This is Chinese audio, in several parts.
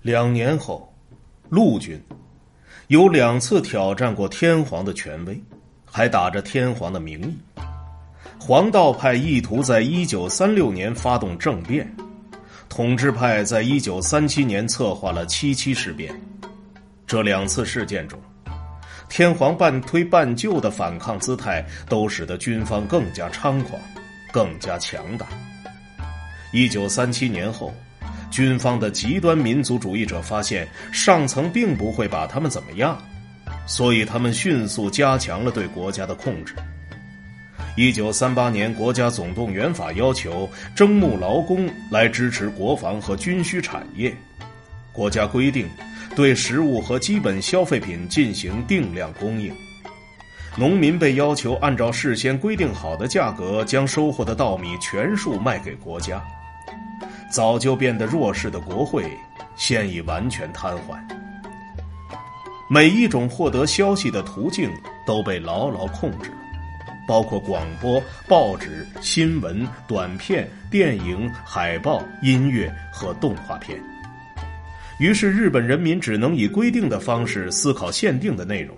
两年后，陆军有两次挑战过天皇的权威，还打着天皇的名义。黄道派意图在一九三六年发动政变，统治派在一九三七年策划了七七事变。这两次事件中，天皇半推半就的反抗姿态，都使得军方更加猖狂，更加强大。一九三七年后。军方的极端民族主义者发现上层并不会把他们怎么样，所以他们迅速加强了对国家的控制。一九三八年国家总动员法要求征募劳工来支持国防和军需产业，国家规定对食物和基本消费品进行定量供应，农民被要求按照事先规定好的价格将收获的稻米全数卖给国家。早就变得弱势的国会，现已完全瘫痪。每一种获得消息的途径都被牢牢控制，包括广播、报纸、新闻、短片、电影、海报、音乐和动画片。于是，日本人民只能以规定的方式思考限定的内容，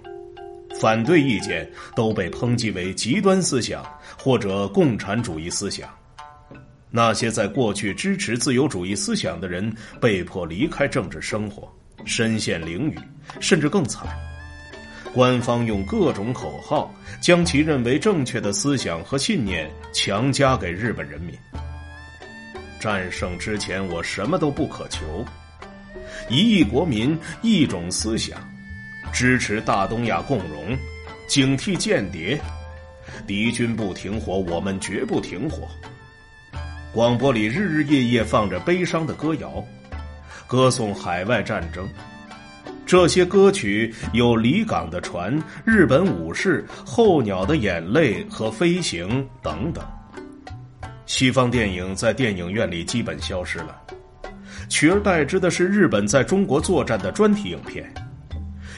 反对意见都被抨击为极端思想或者共产主义思想。那些在过去支持自由主义思想的人被迫离开政治生活，身陷囹圄，甚至更惨。官方用各种口号将其认为正确的思想和信念强加给日本人民。战胜之前，我什么都不可求。一亿国民，一种思想，支持大东亚共荣，警惕间谍。敌军不停火，我们绝不停火。广播里日日夜夜放着悲伤的歌谣，歌颂海外战争。这些歌曲有离港的船、日本武士、候鸟的眼泪和飞行等等。西方电影在电影院里基本消失了，取而代之的是日本在中国作战的专题影片。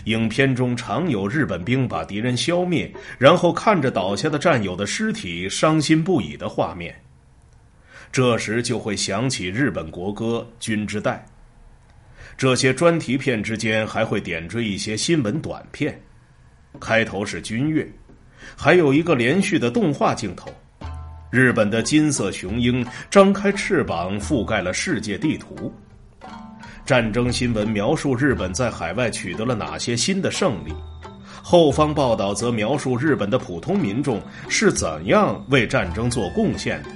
影片中常有日本兵把敌人消灭，然后看着倒下的战友的尸体伤心不已的画面。这时就会想起日本国歌《军之代》。这些专题片之间还会点缀一些新闻短片，开头是军乐，还有一个连续的动画镜头。日本的金色雄鹰张开翅膀，覆盖了世界地图。战争新闻描述日本在海外取得了哪些新的胜利，后方报道则描述日本的普通民众是怎样为战争做贡献的。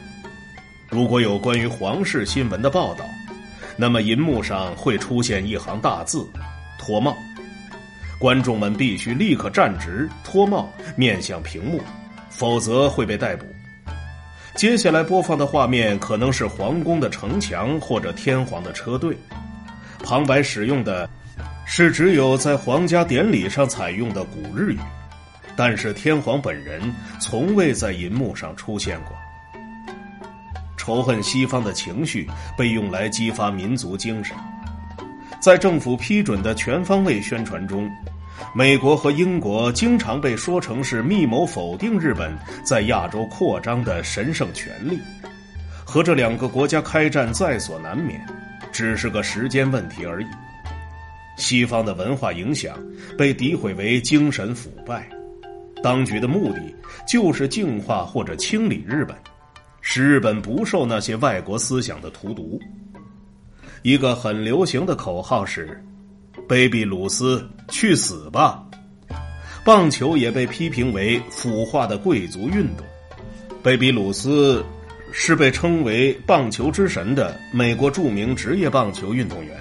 如果有关于皇室新闻的报道，那么银幕上会出现一行大字：“脱帽。”观众们必须立刻站直、脱帽、面向屏幕，否则会被逮捕。接下来播放的画面可能是皇宫的城墙或者天皇的车队，旁白使用的是只有在皇家典礼上采用的古日语，但是天皇本人从未在银幕上出现过。仇恨西方的情绪被用来激发民族精神，在政府批准的全方位宣传中，美国和英国经常被说成是密谋否定日本在亚洲扩张的神圣权利，和这两个国家开战在所难免，只是个时间问题而已。西方的文化影响被诋毁为精神腐败，当局的目的就是净化或者清理日本。使日本不受那些外国思想的荼毒。一个很流行的口号是：“卑鄙鲁斯，去死吧！”棒球也被批评为腐化的贵族运动。卑鄙鲁斯是被称为“棒球之神”的美国著名职业棒球运动员。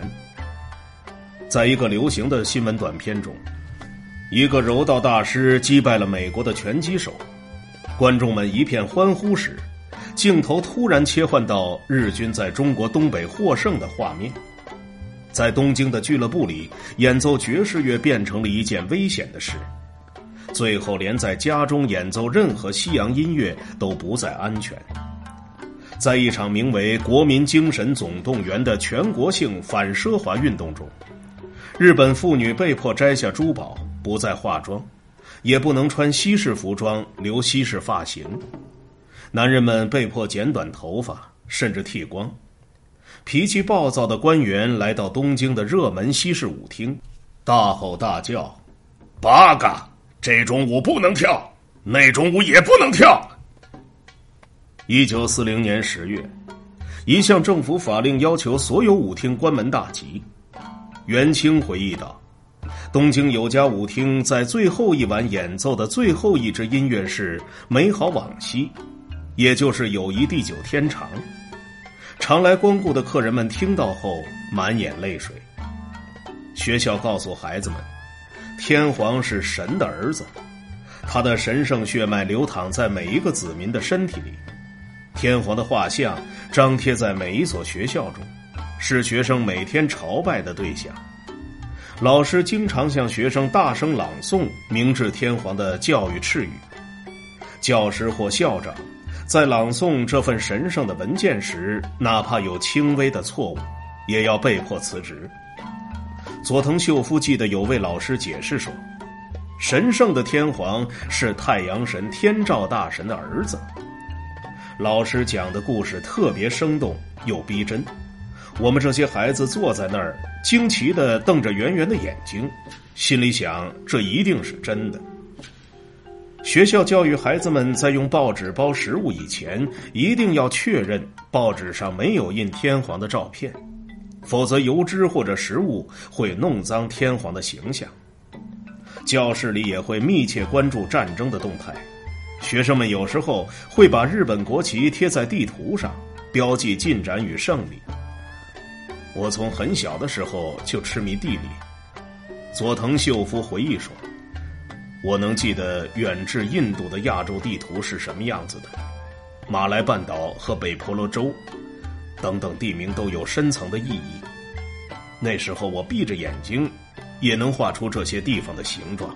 在一个流行的新闻短片中，一个柔道大师击败了美国的拳击手，观众们一片欢呼时。镜头突然切换到日军在中国东北获胜的画面，在东京的俱乐部里演奏爵士乐变成了一件危险的事，最后连在家中演奏任何西洋音乐都不再安全。在一场名为“国民精神总动员”的全国性反奢华运动中，日本妇女被迫摘下珠宝，不再化妆，也不能穿西式服装，留西式发型。男人们被迫剪短头发，甚至剃光。脾气暴躁的官员来到东京的热门西式舞厅，大吼大叫：“八嘎！这种舞不能跳，那种舞也不能跳。”一九四零年十月，一项政府法令要求所有舞厅关门大吉。元清回忆道：“东京有家舞厅在最后一晚演奏的最后一支音乐是《美好往昔》，也就是《友谊地久天长》。常来光顾的客人们听到后满眼泪水。学校告诉孩子们，天皇是神的儿子，他的神圣血脉流淌在每一个子民的身体里。天皇的画像张贴在每一所学校中。”是学生每天朝拜的对象。老师经常向学生大声朗诵明治天皇的教育敕语。教师或校长在朗诵这份神圣的文件时，哪怕有轻微的错误，也要被迫辞职。佐藤秀夫记得有位老师解释说：“神圣的天皇是太阳神天照大神的儿子。”老师讲的故事特别生动又逼真。我们这些孩子坐在那儿，惊奇的瞪着圆圆的眼睛，心里想：这一定是真的。学校教育孩子们，在用报纸包食物以前，一定要确认报纸上没有印天皇的照片，否则油脂或者食物会弄脏天皇的形象。教室里也会密切关注战争的动态，学生们有时候会把日本国旗贴在地图上，标记进展与胜利。我从很小的时候就痴迷地理。佐藤秀夫回忆说：“我能记得远至印度的亚洲地图是什么样子的，马来半岛和北婆罗洲等等地名都有深层的意义。那时候我闭着眼睛，也能画出这些地方的形状。”